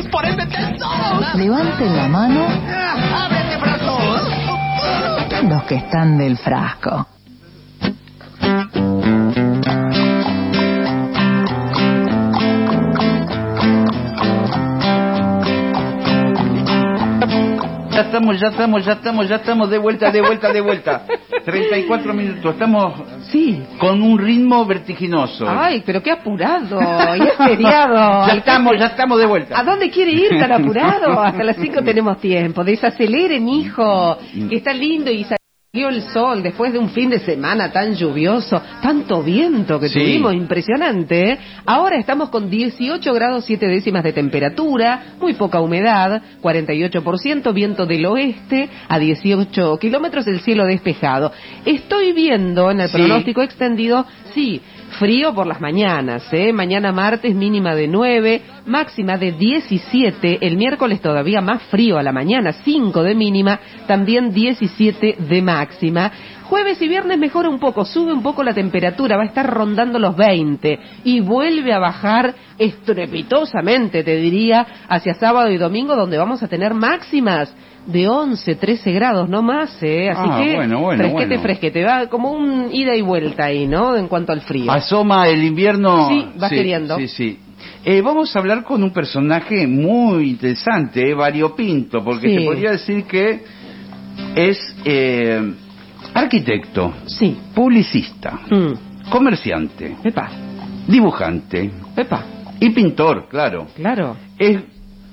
¡Vamos por ese! Levanten la mano ¡Ábrete, brazos! los que están del frasco. Ya estamos, ya estamos, ya estamos, ya estamos de vuelta, de vuelta, de vuelta. 34 minutos. Estamos Sí. con un ritmo vertiginoso. Ay, pero qué apurado. Y es feriado. Ya estamos, ya estamos de vuelta. ¿A dónde quiere ir tan apurado? Hasta las 5 tenemos tiempo. Desaceleren, hijo. Que está lindo y salió el sol después de un fin de semana tan lluvioso. Tanto viento que Sí. tuvimos, impresionante. ¿eh? Ahora estamos con 18 grados 7 décimas de temperatura, muy poca humedad, 48% viento del oeste, a 18 kilómetros el cielo despejado. Estoy viendo en el Sí. pronóstico extendido, sí, frío por las mañanas, ¿eh? Mañana martes mínima de 9, máxima de 17, el miércoles todavía más frío a la mañana, 5 de mínima, también 17 de máxima. Jueves y viernes mejora un poco, sube un poco la temperatura, va a estar rondando los 20 y vuelve a bajar estrepitosamente, te diría, hacia sábado y domingo donde vamos a tener máximas de 11, 13 grados, no más, ¿eh? Así Ah, que bueno, bueno, fresquete, bueno. fresquete, va como un ida y vuelta ahí, ¿no? En cuanto al frío. Asoma el invierno. Sí, va queriendo. Sí, sí. Eh, vamos a hablar con un personaje muy interesante, eh, variopinto, porque Sí. te podría decir que es eh, arquitecto, Sí. publicista, Mm. comerciante, Epa, dibujante epa, y pintor, claro. claro. Es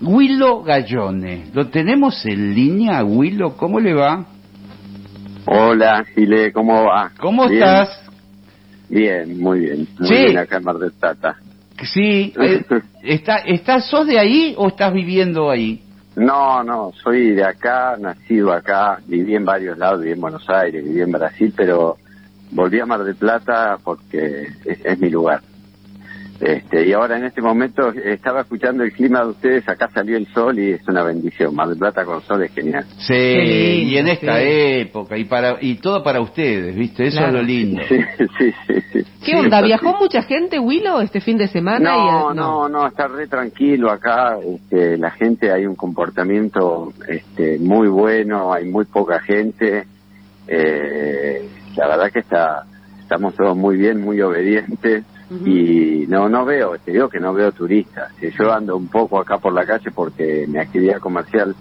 Willo Gallone. ¿Lo tenemos en línea, Willo? ¿Cómo le va? Hola, Gile, ¿cómo va? ¿Cómo Bien, estás? Bien, muy bien. Muy Sí. bien acá en Mar del Plata. Sí, eh, está, ¿estás, ¿sos de ahí o estás viviendo ahí? No, no, soy de acá, nacido acá, viví en varios lados, viví en Buenos Aires, viví en Brasil, pero volví a Mar del Plata porque es, es mi lugar. Este, y ahora en este momento estaba escuchando el clima de ustedes, acá salió el sol y es una bendición. Mar del Plata con sol es genial. Sí, lindo, y en esta sí. época, y para y todo para ustedes, ¿viste? Eso Claro. es lo lindo. Sí, sí, sí. sí. ¿Qué Sí, onda? ¿Viajó mucha gente, Willow, este fin de semana? No, y, no, no, está re tranquilo acá. Este, la gente, hay un comportamiento este, muy bueno, hay muy poca gente. Eh, la verdad que está, estamos todos muy bien, muy obedientes. Y no, no veo, te digo que no veo turistas. Si Yo ando un poco acá por la calle porque mi actividad comercial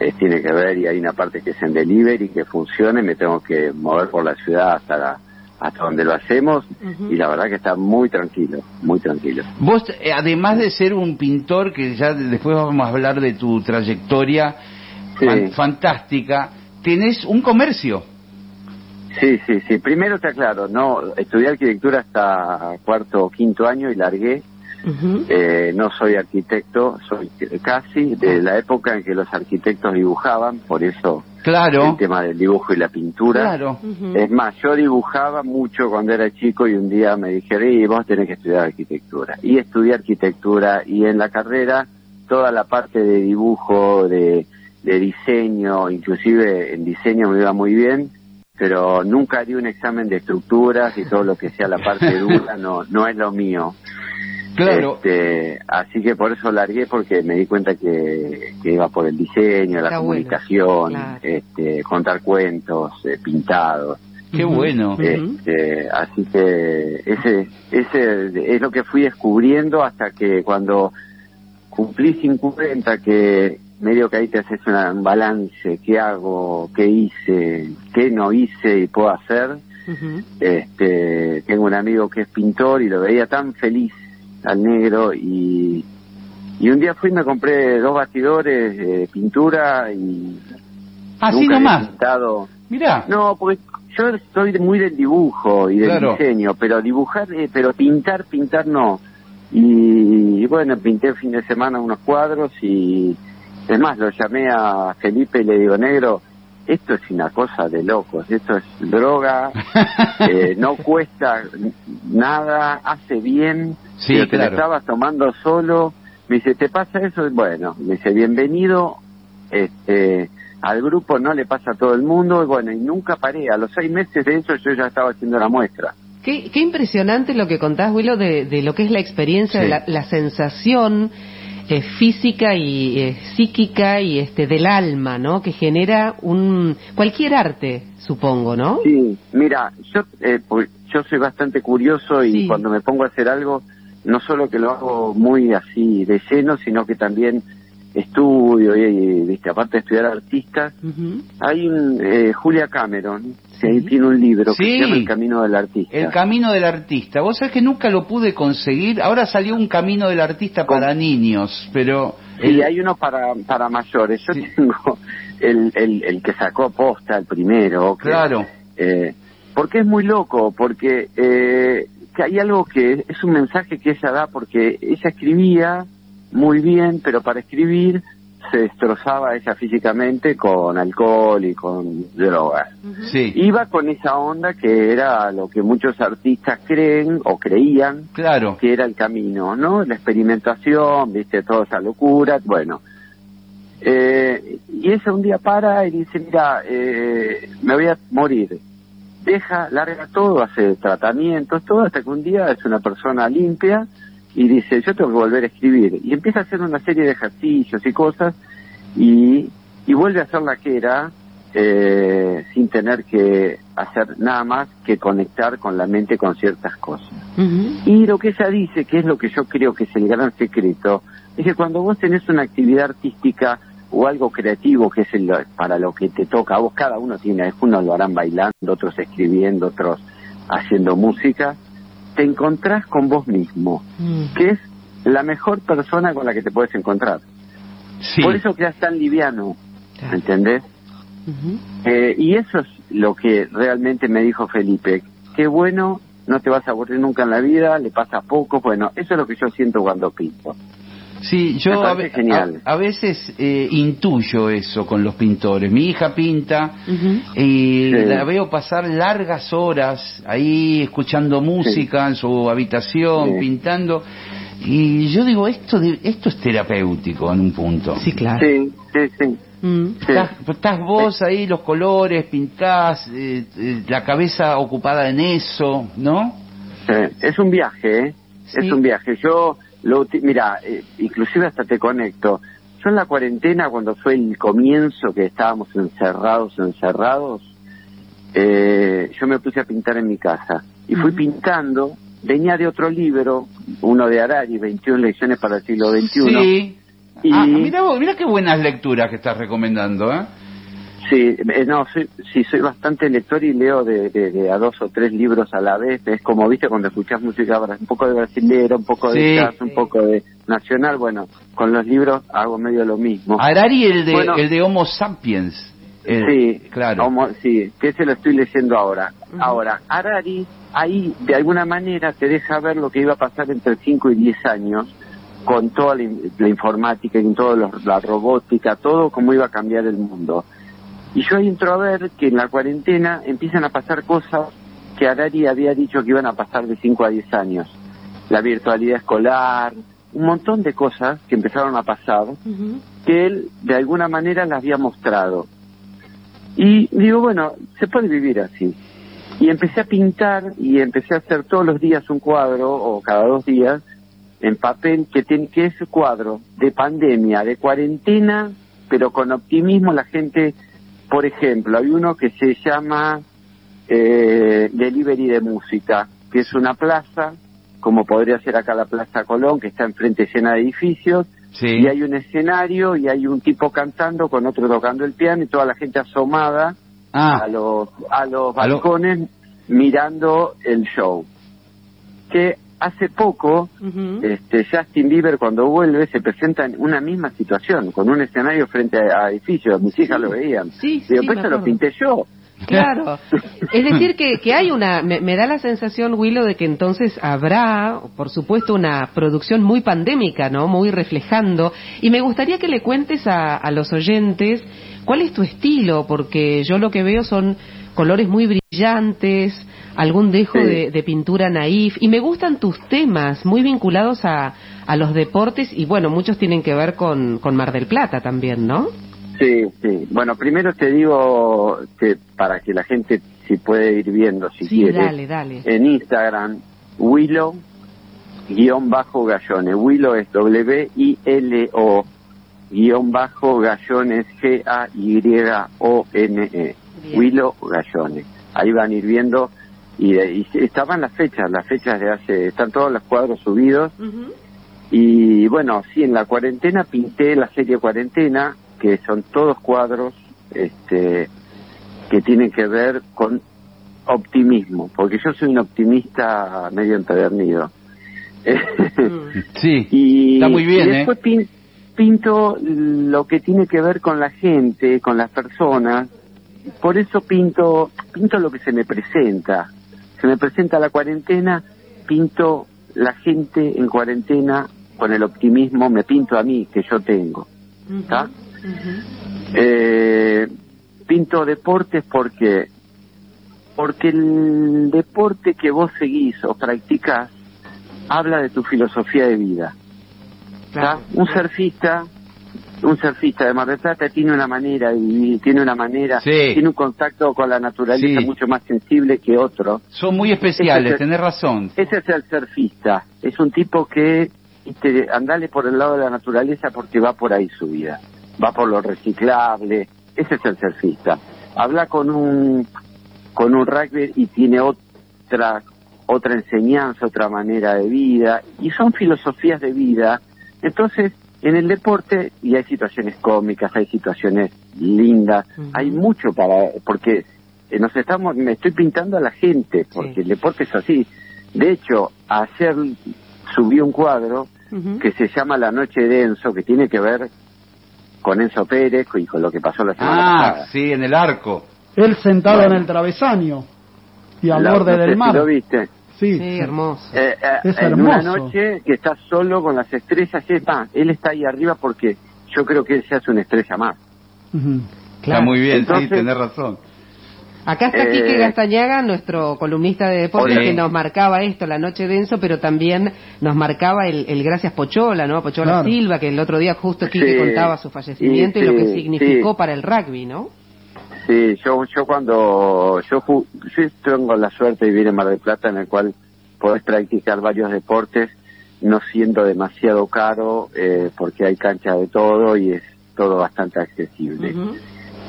eh, tiene que ver y hay una parte que es en delivery que funcione, me tengo que mover por la ciudad hasta la- hasta donde lo hacemos y la verdad que está muy tranquilo, muy tranquilo. Vos, eh, además de ser un pintor, que ya de- después vamos a hablar de tu trayectoria Sí. fan- fantástica, tenés un comercio. Sí, sí, sí. Primero te aclaro, no, estudié arquitectura hasta cuarto o quinto año y largué. Eh, no soy arquitecto, soy casi de la época en que los arquitectos dibujaban, por eso Claro, el tema del dibujo y la pintura. claro. Es más, yo dibujaba mucho cuando era chico y un día me dijeron, y vos tenés que estudiar arquitectura. Y estudié arquitectura y en la carrera toda la parte de dibujo, de, de diseño, inclusive en diseño me iba muy bien, pero nunca haría un examen de estructuras y todo lo que sea la parte dura no, no es lo mío. Claro. Este, así que por eso largué porque me di cuenta que, que iba por el diseño, la bueno, comunicación, claro. este, contar cuentos, eh, pintados. Qué bueno. Este, así que ese, ese es lo que fui descubriendo hasta que cuando cumplí 50, que medio que ahí te haces una- un balance, qué hago, qué hice, qué no hice y puedo hacer. Este, tengo un amigo que es pintor y lo veía tan feliz al negro y, y un día fui y me compré dos bastidores de pintura y Así nunca había nomás. pintado. Mirá. No, porque yo soy muy del dibujo y del Claro. diseño, pero dibujar, eh, pero pintar, pintar no. Y, y bueno, pinté el fin de semana unos cuadros y es más, lo llamé a Felipe y le digo, negro, esto es una cosa de locos, esto es droga, eh, no cuesta nada, hace bien, Sí, pero te lo claro. estabas tomando solo. Me dice, ¿te pasa eso? Bueno, me dice, bienvenido este, al grupo, no le pasa a todo el mundo. Y bueno, y nunca paré. A los seis meses de eso yo ya estaba haciendo la muestra. Qué, qué impresionante lo que contás, Willow, de, de lo que es la experiencia, Sí. de la, la sensación. Eh, física y eh, psíquica y este del alma, ¿no? Que genera un cualquier arte, supongo, ¿no? Sí, mira, yo, eh, pues, yo soy bastante curioso y Sí. cuando me pongo a hacer algo, no solo que lo hago muy así de lleno, sino que también estudio y, y, viste, aparte de estudiar artistas, Ujú. hay un eh, Julia Cameron, Sí. tiene un libro que Sí. se llama El Camino del Artista. El camino del artista. Vos sabés que nunca lo pude conseguir. Ahora salió un camino del artista Con- para niños, pero... Y el- hay uno para, para mayores. Yo Sí. tengo el, el, el que sacó posta, el primero. que- Claro. eh, porque es muy loco, porque eh, que hay algo que es un mensaje que ella da, porque ella escribía muy bien, pero para escribir se destrozaba ella físicamente con alcohol y con drogas. Sí, Iba con esa onda que era lo que muchos artistas creen o creían claro. que era el camino, ¿no? La experimentación, viste, toda esa locura, bueno. Eh, y ella un día para y dice, mira, eh, me voy a morir. Deja, larga todo, hace tratamientos, todo, hasta que un día es una persona limpia y dice, yo tengo que volver a escribir. Y empieza a hacer una serie de ejercicios y cosas y, y vuelve a ser la que era eh, sin tener que hacer nada más que conectar con la mente con ciertas cosas. Y lo que ella dice, que es lo que yo creo que es el gran secreto, es que cuando vos tenés una actividad artística o algo creativo que es el- para lo que te toca a vos, cada uno tiene, unos lo harán bailando, otros escribiendo, otros haciendo música, te encontrás con vos mismo, Mm. que es la mejor persona con la que te puedes encontrar. Sí. Por eso quedas tan liviano, Claro. ¿entendés? Eh, y eso es lo que realmente me dijo Felipe. Qué bueno, no te vas a aburrir nunca en la vida, le pasa poco. Bueno, eso es lo que yo siento cuando pinto. Sí, yo a, a- a veces eh, intuyo eso con los pintores. Mi hija pinta y Sí. la veo pasar largas horas ahí escuchando música en su habitación, Sí. pintando. Y yo digo, esto, de- esto es terapéutico en un punto. Sí, claro. Sí, sí, sí. Mm. sí. Estás, estás vos ahí, los colores, pintás, eh, eh, la cabeza ocupada en eso, ¿no? Sí. Es un viaje, ¿eh? Sí. Es un viaje. Yo, lo, mira, eh, inclusive hasta te conecto. Yo en la cuarentena, cuando fue el comienzo, que estábamos encerrados, encerrados, eh, yo me puse a pintar en mi casa. Y fui pintando, venía de otro libro, uno de Arari, 21 lecciones para el siglo XXI. Sí. Y- Ah, mira mira qué buenas lecturas que estás recomendando, ¿eh? Sí, eh, no, soy, sí, soy bastante lector y leo de, de- de a dos o tres libros a la vez. Es como, viste, cuando escuchas música, un poco de brasilero, un poco de Sí. jazz, un poco de nacional. Bueno, con los libros hago medio lo mismo. Harari, el de, Bueno. el de Homo sapiens. El- sí, claro. sí, que ese lo estoy leyendo ahora. Ahora, Harari, ahí de alguna manera te deja ver lo que iba a pasar entre 5 y 10 años con toda la, la informática y toda los- la robótica, todo cómo iba a cambiar el mundo. Y yo ahí entro a ver que en la cuarentena empiezan a pasar cosas que Harari había dicho que iban a pasar de 5 a 10 años. La virtualidad escolar, un montón de cosas que empezaron a pasar que él de alguna manera las había mostrado. Y digo, bueno, se puede vivir así. Y empecé a pintar y empecé a hacer todos los días un cuadro o cada dos días en papel que, ten- que ese cuadro de pandemia, de cuarentena, pero con optimismo la gente, por ejemplo, hay uno que se llama eh, Delivery de Música, que es una plaza, como podría ser acá la Plaza Colón, que está enfrente llena de edificios, Sí. y hay un escenario y hay un tipo cantando con otro tocando el piano y toda la gente asomada a Ah, los a los A lo- balcones mirando el show que hace poco este Justin Bieber cuando vuelve se presenta en una misma situación con un escenario frente a, a edificios mis hijas lo veían Sí, digo sí, pues eso lo pinté yo Claro. Es decir, que, que hay una. Me, me da la sensación, Willow, de que entonces habrá, por supuesto, una producción muy pandémica, ¿no? Muy reflejando. Y me gustaría que le cuentes a, a los oyentes cuál es tu estilo, porque yo lo que veo son colores muy brillantes, algún dejo Sí. de, de pintura naif. Y me gustan tus temas, muy vinculados a, a los deportes. Y bueno, muchos tienen que ver con, con Mar del Plata también, ¿no? sí sí bueno primero te digo que para que la gente si puede ir viendo si sí, quiere dale, dale. en Instagram Willow guion bajo Gallones. Willow es W-I-L-O guion bajo Gallones G-A-Y-O-N-E. Willow Gallones. Ahí van a ir viendo y, y estaban las fechas, las fechas de hace, están todos los cuadros subidos y bueno, sí, en la cuarentena pinté la serie Cuarentena, que son todos cuadros este, que tienen que ver con optimismo, porque yo soy un optimista medio empedernido. Mm. Sí, y, está muy bien, y ¿eh? después pin- pinto lo que tiene que ver con la gente, con las personas. Por eso pinto, pinto lo que se me presenta. Se me presenta la cuarentena, pinto la gente en cuarentena con el optimismo, me pinto a mí que yo tengo. ¿Está? Eh, pinto deportes porque porque el deporte que vos seguís o practicás habla de tu filosofía de vida. Un surfista, un surfista de Mar del Plata tiene una manera de vivir, tiene una manera, Sí. tiene un contacto con la naturaleza Sí. mucho más sensible que otro. son muy especiales, Ese- tenés razón. Ese es el surfista, es un tipo que andale por el lado de la naturaleza porque va por ahí su vida, va por lo reciclable, ese es el surfista. Habla con un con un rugby y tiene otra otra enseñanza, otra manera de vida y son filosofías de vida. Entonces, en el deporte y hay situaciones cómicas, hay situaciones lindas, hay mucho para porque eh, nos estamos me estoy pintando a la gente porque Sí. el deporte es así. De hecho, ayer subí un cuadro que se llama La Noche de Enzo, que tiene que ver con Enzo Pérez y con lo que pasó la semana Ah, pasada. sí, en el arco. Él sentado Bueno. en el travesaño y al La- borde no sé del si mar. lo viste? Sí, Sí, hermoso. Eh, eh, Es en una noche que está solo con las estrellas, él está ahí arriba porque yo creo que él se hace una estrella más. Está muy bien, Entonces- sí, tenés razón. Acá está Eh, Quique Gastañaga, nuestro columnista de deportes, que nos marcaba esto, la noche denso, pero también nos marcaba el, el gracias Pochola, ¿no? Pochola Claro. Silva, que el otro día justo Quique Sí, contaba su fallecimiento y, y lo que significó sí. para el rugby, ¿no? Sí, yo, yo cuando yo, yo tengo la suerte de vivir en Mar del Plata, en el cual podés practicar varios deportes, no siendo demasiado caro, eh, porque hay cancha de todo y es todo bastante accesible.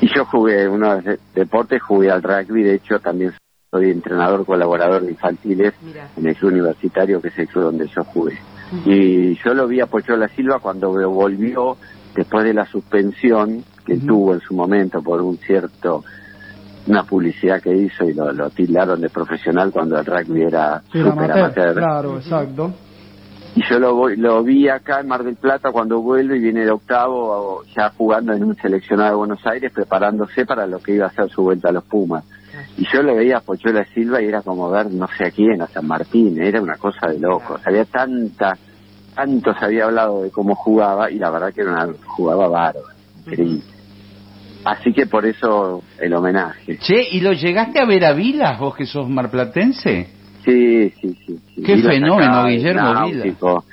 Y yo jugué unos de- deportes, jugué al rugby, de hecho también soy entrenador colaborador de infantiles en el club universitario, que es el club donde yo jugué. Y yo lo vi a Pochola Silva cuando volvió después de la suspensión que tuvo en su momento por un cierto una publicidad que hizo y lo, lo tildaron de profesional cuando el rugby era Era súper amateur, amateur. claro, exacto. Y yo lo, voy- lo vi acá en Mar del Plata cuando vuelve y viene de octavo, ya jugando en un seleccionado de Buenos Aires, preparándose para lo que iba a ser su vuelta a los Pumas. Y yo lo veía a Pochola Silva y era como ver no sé a quién, a San Martín, era una cosa de locos. Había tanta, tanto se había hablado de cómo jugaba y la verdad que era una, jugaba bárbaro, increíble. Así que por eso el homenaje. Che, ¿y lo llegaste a ver a Vilas, vos que sos marplatense? Sí, sí, sí. sí. Qué Vilas fenómeno, acá, Guillermo náutico.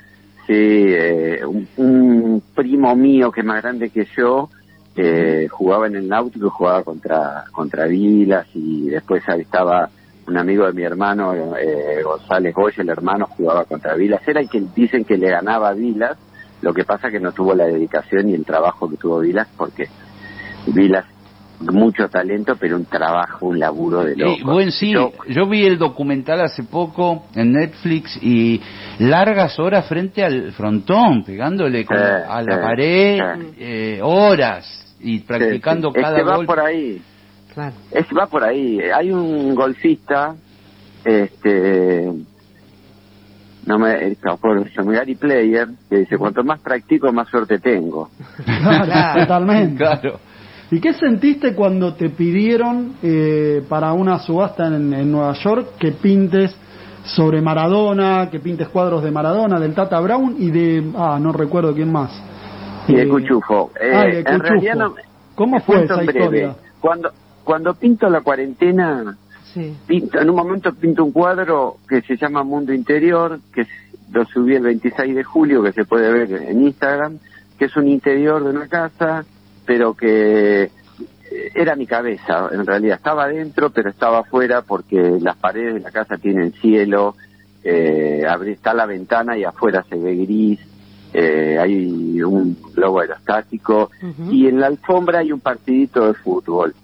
Sí, eh, un, un primo mío que es más grande que yo eh, jugaba en el náutico y jugaba contra contra Vilas y después ahí estaba un amigo de mi hermano, eh, González Goya, el hermano jugaba contra Vilas. Era el que dicen que le ganaba a Vilas, lo que pasa que no tuvo la dedicación y el trabajo que tuvo Vilas porque Vilas mucho talento, pero un trabajo, un laburo de loco. Eh, buen sí, Yo- yo vi el documental hace poco en Netflix y largas horas frente al frontón, pegándole con- a la sí, pared, eh, horas y practicando Sí, sí. cada es que va gol. por ahí Claro. es que va por ahí hay un golfista este no me eh, por se llama Gary Player que dice cuanto más practico más suerte tengo Claro. totalmente. Claro. ¿Y qué sentiste cuando te pidieron eh, para una subasta en, en Nueva York que pintes sobre Maradona, que pintes cuadros de Maradona, del Tata Brown y de, ah, no recuerdo quién más? y de Eh, Cuchufo Eh, ah, de en Cuchufo. realidad no ¿Cómo fue esa breve. historia? cuando cuando pinto la cuarentena Sí. pinto, en un momento pinto un cuadro que se llama Mundo Interior, que es- lo subí el 26 de julio, que se puede ver en Instagram, que es un interior de una casa, pero que eh, era mi cabeza, en realidad estaba adentro, pero estaba afuera porque las paredes de la casa tienen cielo eh, está la ventana y afuera se ve gris, eh, hay un globo aerostático y en la alfombra hay un partidito de fútbol.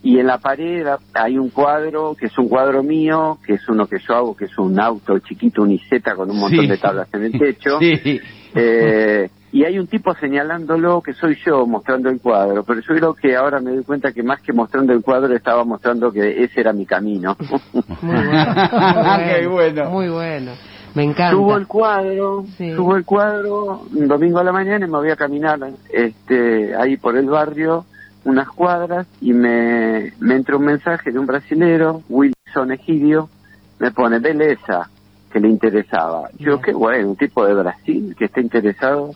Y en la pared hay un cuadro, que es un cuadro mío, que es uno que yo hago, que es un auto chiquito, un Iseta con un montón Sí. de tablas en el techo. Sí. Eh, y hay un tipo señalándolo que soy yo mostrando el cuadro, pero yo creo que ahora me doy cuenta que más que mostrando el cuadro estaba mostrando que ese era mi camino. Muy bueno. Muy bueno. Me encanta. Subo el cuadro, Sí. subo el cuadro un domingo a la mañana y me voy a caminar este, ahí por el barrio unas cuadras y me, me entra un mensaje de un brasilero, Wilson Egidio, me pone belleza que le interesaba. Yo, Bien. qué bueno, un tipo de Brasil que está interesado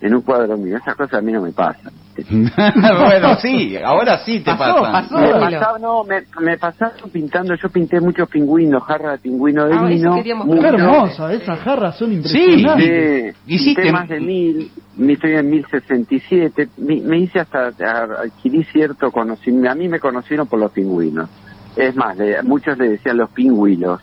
en un cuadro mío. Esas cosas a mí no me pasan. bueno, sí, ahora sí te Pasó, pasan. pasó. Me Willow. pasaba, no, me, me pasaron pintando, yo pinté muchos pingüinos, jarra de pingüino de Ah, vino. Qué hermosa, esas jarras son impresionantes. Sí, Hiciste- pinté más de mil, me estoy en 1067, me, me hice hasta, adquirí cierto conocimiento, a mí me conocieron por los pingüinos. Es más, le- muchos le decían los pingüilos,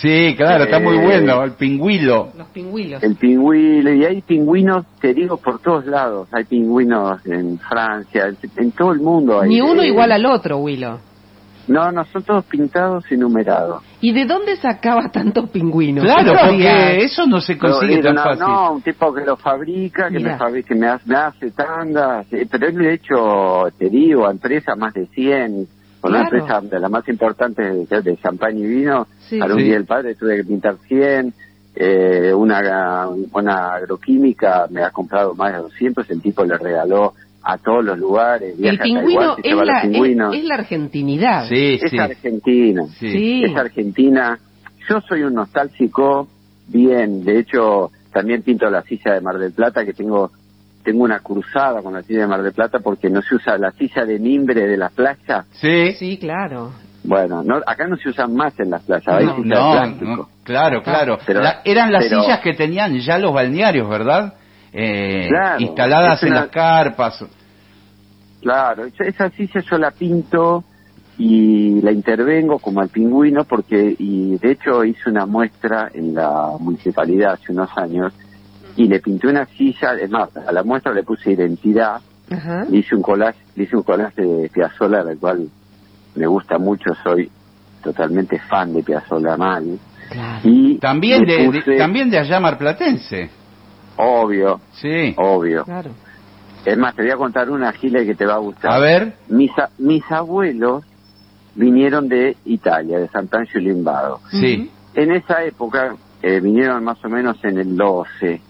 Sí, claro, está muy Eh, bueno, el pingüilo. Los pingüilos. el pingüino, y hay pingüinos, te digo, por todos lados, hay pingüinos en Francia, en, todo el mundo hay. Ni uno eh, igual al otro, Willow. No, no, son todos pintados y numerados. ¿Y de dónde sacaba tantos pingüinos? Claro, porque eso no se consigue Pero, tan no, fácil. no, un tipo que lo fabrica, que me, fabrica, que me hace, me hace tandas, eh, pero él le ha hecho, te digo, a empresas más de 100, con una empresa de las más importantes de, de champaña y vino, Sí. para un Sí. día del padre tuve que pintar 100, eh, una, una agroquímica me ha comprado más de 200, el tipo le regaló a todos los lugares, El viaja a pingüino Taiwán, es la, los pingüinos. es, es la argentinidad. Sí, Es sí. Argentina. Sí. Es Argentina. Yo soy un nostálgico, bien. De hecho, también pinto la silla de Mar del Plata, que tengo tengo una cruzada con la silla de Mar del Plata porque no se usa la silla de mimbre de la playa. Sí. Sí, claro. Bueno, no, acá no se usan más en las playas, hay No, sillas de no, plástico. no, claro, claro. Pero- La- eran las pero- sillas que tenían ya los balnearios, ¿verdad? Eh, Claro, instaladas en una- las carpas. Claro, esa- esa silla yo la pinto y la intervengo como al pingüino porque, y de hecho hice una muestra en la municipalidad hace unos años y le pinté una silla, además a la muestra le puse identidad, Ajá. le hice un collage, le hice un collage de Piazzolla, del cual me gusta mucho, soy totalmente fan de Piazzolla mal. Claro. Y También de, de- puse- también de allá marplatense. obvio, Sí. obvio. Claro. Es más, te voy a contar una gila que te va a gustar. A ver. Mis, a- mis abuelos vinieron de Italia, de Sant'Angelo Limbado. Sí. En esa época eh, vinieron más o menos en el 12.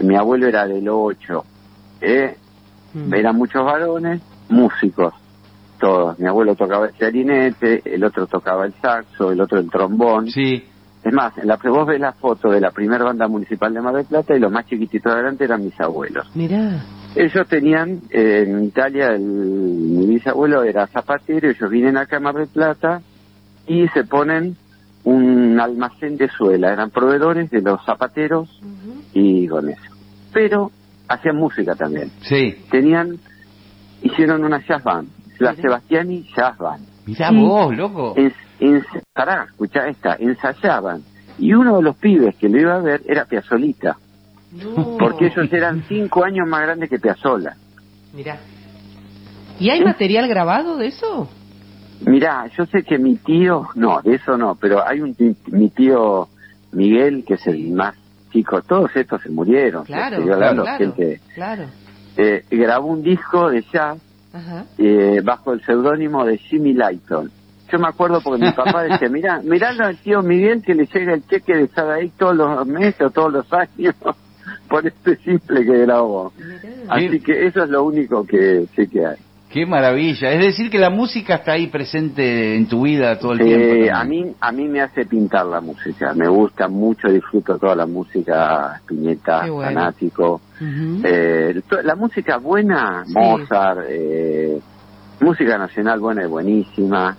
Mi abuelo era del 8. ¿eh? Mm. Eran muchos varones, músicos, todos. Mi abuelo tocaba el clarinete, el otro tocaba el saxo, el otro el trombón. Sí. Es más, en la, vos ves la foto de la primera banda municipal de Mar del Plata y los más chiquititos adelante eran mis abuelos. Mirá. Ellos tenían, eh, en Italia, el, mi bisabuelo era zapatero, ellos vienen acá a Mar del Plata y se ponen un almacén de suela, eran proveedores de los zapateros y con eso. Pero hacían música también. Sí. Tenían, hicieron una jazz band, la. Sebastiani Jazz Band. Mirá Sí. vos, loco. En, en, pará, escuchá esta, ensayaban. Y uno de los pibes que lo iba a ver era Piazzolita, No. porque ellos eran cinco años más grandes que Piazzola. Mirá. ¿Y hay material grabado de eso? Mirá, yo sé que mi tío, no, de eso no, pero hay un ti- mi tío Miguel, que es el más chico, todos estos se murieron. Claro, hablando, claro, gente, claro. eh, grabó un disco de jazz Ajá. eh, bajo el seudónimo de Jimmy Lighton. Yo me acuerdo porque mi papá decía, mirá, miralo al tío Miguel que le llega el cheque de Sadaí todos los meses o todos los años por este simple que grabó. Así que eso es lo único que sé que hay. Qué maravilla. Es decir, que la música está ahí presente en tu vida todo el Eh, tiempo. a también. mí a mí me hace pintar la música, me gusta mucho, disfruto toda la música, bueno. fanático. Eh, la música buena, Sí. Mozart, eh, música nacional buena y buenísima.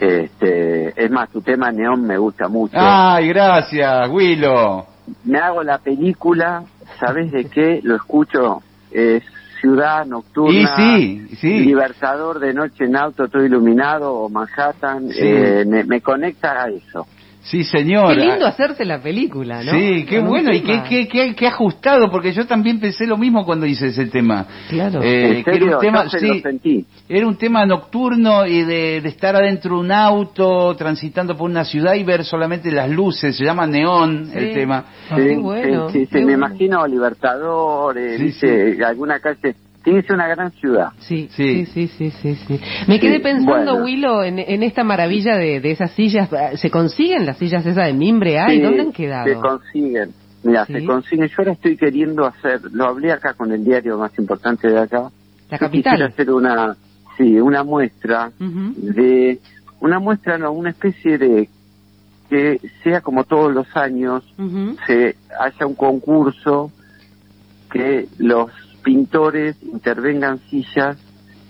Este, es más, tu tema Neón me gusta mucho. Ay, gracias, Willow. Me hago la película, ¿sabes de qué? Lo escucho, es Ciudad Nocturna, Y sí, sí. Libertador de noche en auto, todo iluminado, o Manhattan, Sí. eh, me, me conecta a eso. Sí, señor. Qué lindo hacerse la película, ¿no? Sí, qué Con bueno y qué, qué, qué, qué ajustado, porque yo también pensé lo mismo cuando hice ese tema. Claro. Eh, ¿En que era un tema, Yo sí, sentí. era un tema nocturno y de, de estar adentro de un auto, transitando por una ciudad y ver solamente las luces, se llama neón Sí. el tema. Ah, qué bueno, sí, sí, qué sí, me imagino Libertadores, Sí, dice, alguna calle. Tiene que ser una gran ciudad. Sí, Sí. sí, sí, sí. Me quedé Sí, pensando, bueno. Willow, en, en esta maravilla de, de esas sillas. ¿Se consiguen las sillas esas de mimbre? Ay, Sí, ¿dónde han quedado? Se consiguen. Mira, Sí. se consiguen. Yo ahora estoy queriendo hacer, lo hablé acá con el diario más importante de acá. La Yo quisiera capital. hacer una, sí, una muestra de, una muestra, no, una especie de, que sea como todos los años, se haya un concurso que los pintores intervengan sillas,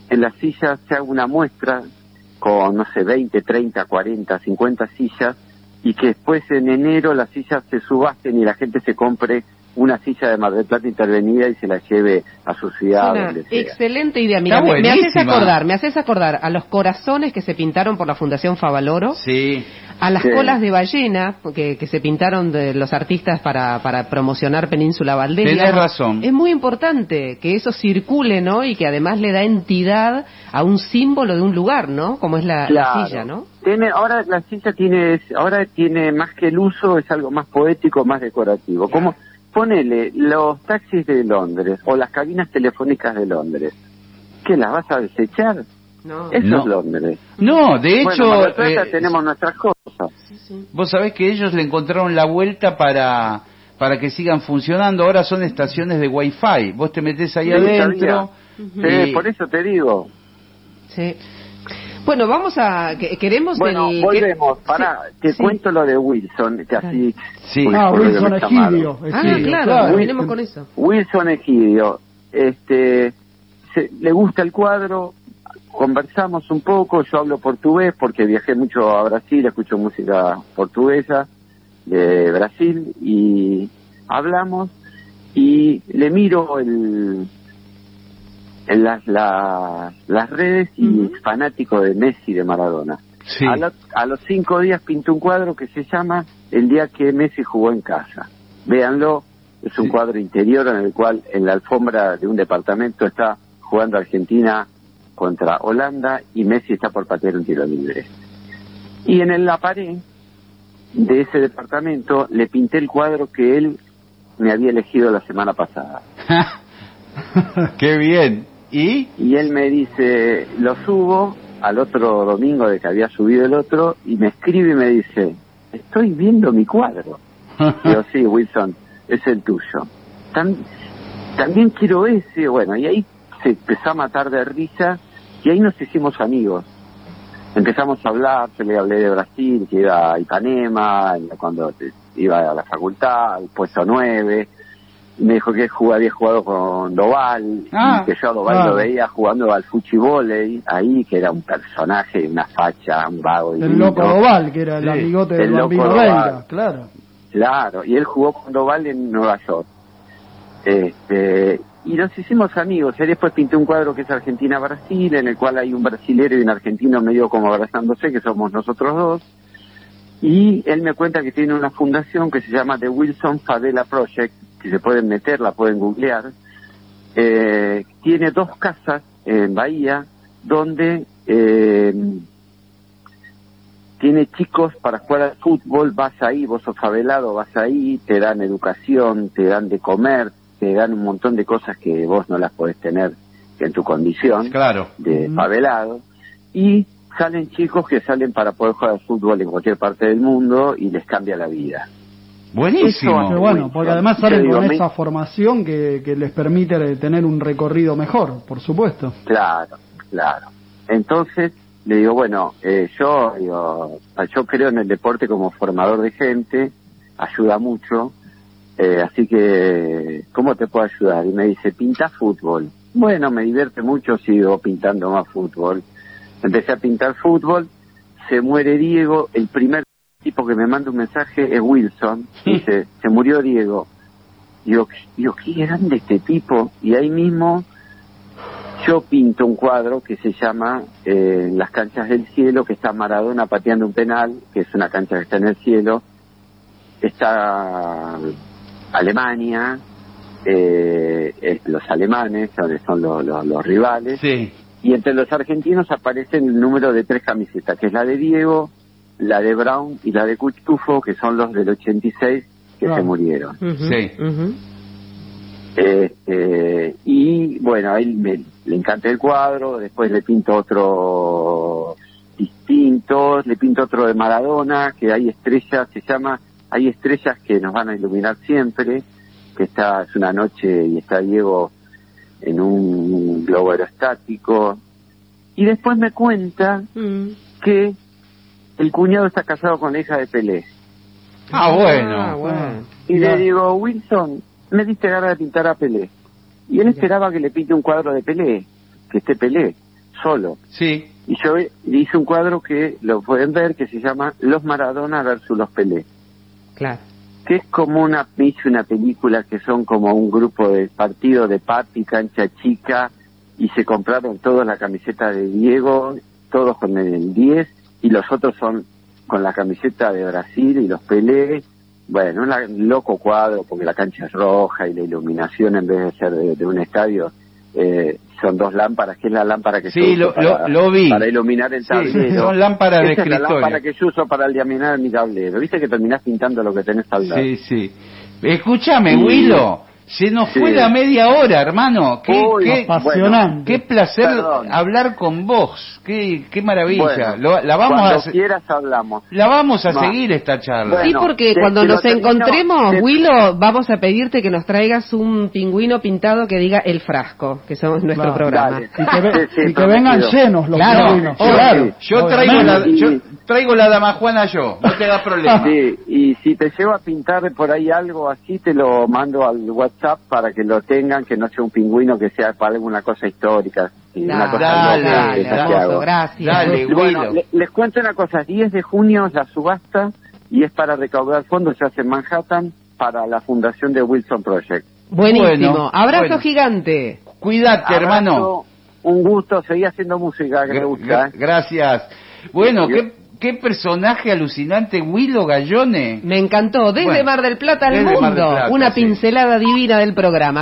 en las sillas se haga una muestra con, no sé, 20, 30, 40, 50 sillas y que después en enero las sillas se subasten y la gente se compre una silla de Mar del Plata intervenida y se la lleve a su ciudad. Una donde sea. excelente idea. Mira, me, me haces acordar, me haces acordar a los corazones que se pintaron por la Fundación Favaloro, Sí. a las Sí. colas de ballena que, que se pintaron de los artistas para, para promocionar Península Valdés. Tenés razón. Es muy importante que eso circule, ¿no? Y que además le da entidad a un símbolo de un lugar, ¿no? Como es la, la Claro. silla, ¿no? Tiene, ahora la silla tiene, ahora tiene más que el uso, es algo más poético, más decorativo. Como, ponele, los taxis de Londres o las cabinas telefónicas de Londres. ¿Qué las vas a desechar? No. Eso No. es Londres. No, de hecho, bueno, eh, tenemos nuestras cosas. vos sabés que ellos le encontraron la vuelta para para que sigan funcionando. Ahora son estaciones de Wi-Fi. Vos te metés ahí Sí, adentro. Sí, y- por eso te digo. Sí. Bueno, vamos a... que- queremos Bueno, del- volvemos. sí, te sí. cuento lo de Wilson, que así... Sí. Ah, Wilson. Egidio. Ah, claro, venimos con eso. Wilson Egidio, este, se- le gusta el cuadro, conversamos un poco, yo hablo portugués porque viajé mucho a Brasil, escucho música portuguesa de Brasil y hablamos y le miro el, en las, las, las redes y es fanático de Messi de Maradona. Sí. A, la- a los cinco días pintó un cuadro que se llama El día que Messi jugó en casa. Véanlo, es un Sí. cuadro interior en el cual en la alfombra de un departamento está jugando Argentina contra Holanda y Messi está por patear un tiro libre. Y en la pared de ese departamento le pinté el cuadro que él me había elegido la semana pasada. Qué bien. ¿Y? Y él me dice, lo subo al otro domingo de que había subido el otro y me escribe y me dice, estoy viendo mi cuadro. Digo, sí, Wilson, es el tuyo. Tam- también quiero ese, bueno, y ahí se empezó a matar de risa y ahí nos hicimos amigos. Empezamos a hablar, yo le hablé de Brasil, que iba a Ipanema, cuando iba a la facultad, al puesto 9, me dijo que jugaba- había jugado con Doval, Ah, y que yo a Doval claro. lo veía jugando al fuchibóley, ahí, que era un personaje, una facha, un vago. El divino. loco Oval, que era el Sí, amigote el del bambino Doval. belga, claro. Claro, y él jugó con Doval en Nueva York. Este, y nos hicimos amigos. Y después pinté un cuadro que es Argentina-Brasil, en el cual hay un brasilero y un argentino medio como abrazándose, que somos nosotros dos. Y él me cuenta que tiene una fundación que se llama The Wilson Favela Project, que se pueden meter, la pueden googlear. Eh, tiene dos casas en Bahía donde eh, tiene chicos para jugar al fútbol, vas ahí, vos sos favelado, vas ahí, te dan educación, te dan de comer, te dan un montón de cosas que vos no las podés tener en tu condición Claro. de favelado. Y salen chicos que salen para poder jugar al fútbol en cualquier parte del mundo y les cambia la vida. Buenísimo. Eso- bueno, porque además salen con esa formación que, que les permite tener un recorrido mejor, por supuesto. Claro, claro. Entonces le digo, bueno, eh, yo digo, yo creo en el deporte como formador de gente, ayuda mucho, eh, así que, ¿cómo te puedo ayudar? Y me dice, pinta fútbol. Bueno, me divierte mucho, sigo pintando más fútbol. Empecé a pintar fútbol, se muere Diego, el primer tipo que me manda un mensaje es Wilson, dice, se murió Diego. Digo, digo, qué grande este tipo. Y ahí mismo yo pinto un cuadro que se llama eh, Las canchas del cielo, que está Maradona pateando un penal, que es una cancha que está en el cielo. Está Alemania, eh, eh, los alemanes, son, son los, los- los rivales. Sí. Y entre los argentinos aparece el número de tres camisetas, que es la de Diego, la de Brown y la de Cuchtufo, que son los del 86 que Claro. se murieron. Sí. Este, y bueno, a él me, le encanta el cuadro, después le pinto otro distintos, le pinto otro de Maradona, que hay estrellas, se llama, hay estrellas que nos van a iluminar siempre, que está, es una noche y está Diego en un globo aerostático, y después me cuenta Mm. que el cuñado está casado con la hija de Pelé. Ah, bueno. Ah, bueno. Y le digo, Wilson, me diste ganas de pintar a Pelé. Y él esperaba que le pinte un cuadro de Pelé, que esté Pelé, solo. Sí. Y yo le hice un cuadro que lo pueden ver, que se llama Los Maradona versus los Pelé. Claro. Que es como una, hice una película que son como un grupo de partido de papi, cancha chica, y se compraron todos la camiseta de Diego, todos con el 10, y los otros son con la camiseta de Brasil y los Pelé. Bueno, un loco cuadro, porque la cancha es roja y la iluminación en vez de ser de, de un estadio, eh, son dos lámparas, que es la lámpara que Sí, se usa para, lo- lo vi. para iluminar el Sí, tablero. son lámparas de Esa es la escritorio. lámpara que yo uso para iluminar mi tablero. Viste que terminás pintando lo que tenés al lado. Sí, sí. Escúchame, Sí. Willo. Se nos Sí. fue la media hora, hermano. Qué, Uy, qué, apasionante. qué placer Perdón. hablar con vos. Qué, qué maravilla. Bueno, Lo- la vamos cuando a, quieras hablamos. la vamos a seguir esta charla. Bueno, Sí, porque cuando nos termino, encontremos, te- Willow, vamos a pedirte que nos traigas un pingüino pintado que diga el frasco, que somos nuestro Claro. programa. Dale. Y que, ve- Sí, sí, y que vengan llenos los Claro, pingüinos. Claro. Yo traigo la, Obviamente. yo traigo la dama Juana yo. No te da problema. Sí, y si te llevo a pintar por ahí algo así, te lo mando al WhatsApp para que lo tengan, que no sea un pingüino, que sea para alguna cosa histórica. y una Dale, cosa Dale, dale, hermoso, gracias. Dale, Bueno, le- les cuento una cosa, 10 de junio es la subasta y es para recaudar fondos, se hace en Manhattan para la fundación de Wilson Project. Buenísimo. Bueno, Abrazo bueno. gigante. Cuídate, hermano. Un gusto, seguí haciendo música que me Gra- gusta. gra- ¿eh? Gracias. Bueno, qué, qué personaje alucinante, Willo Gallone. Me encantó. Desde Bueno, Mar del Plata al mundo. Plata, Una sí. pincelada divina del programa.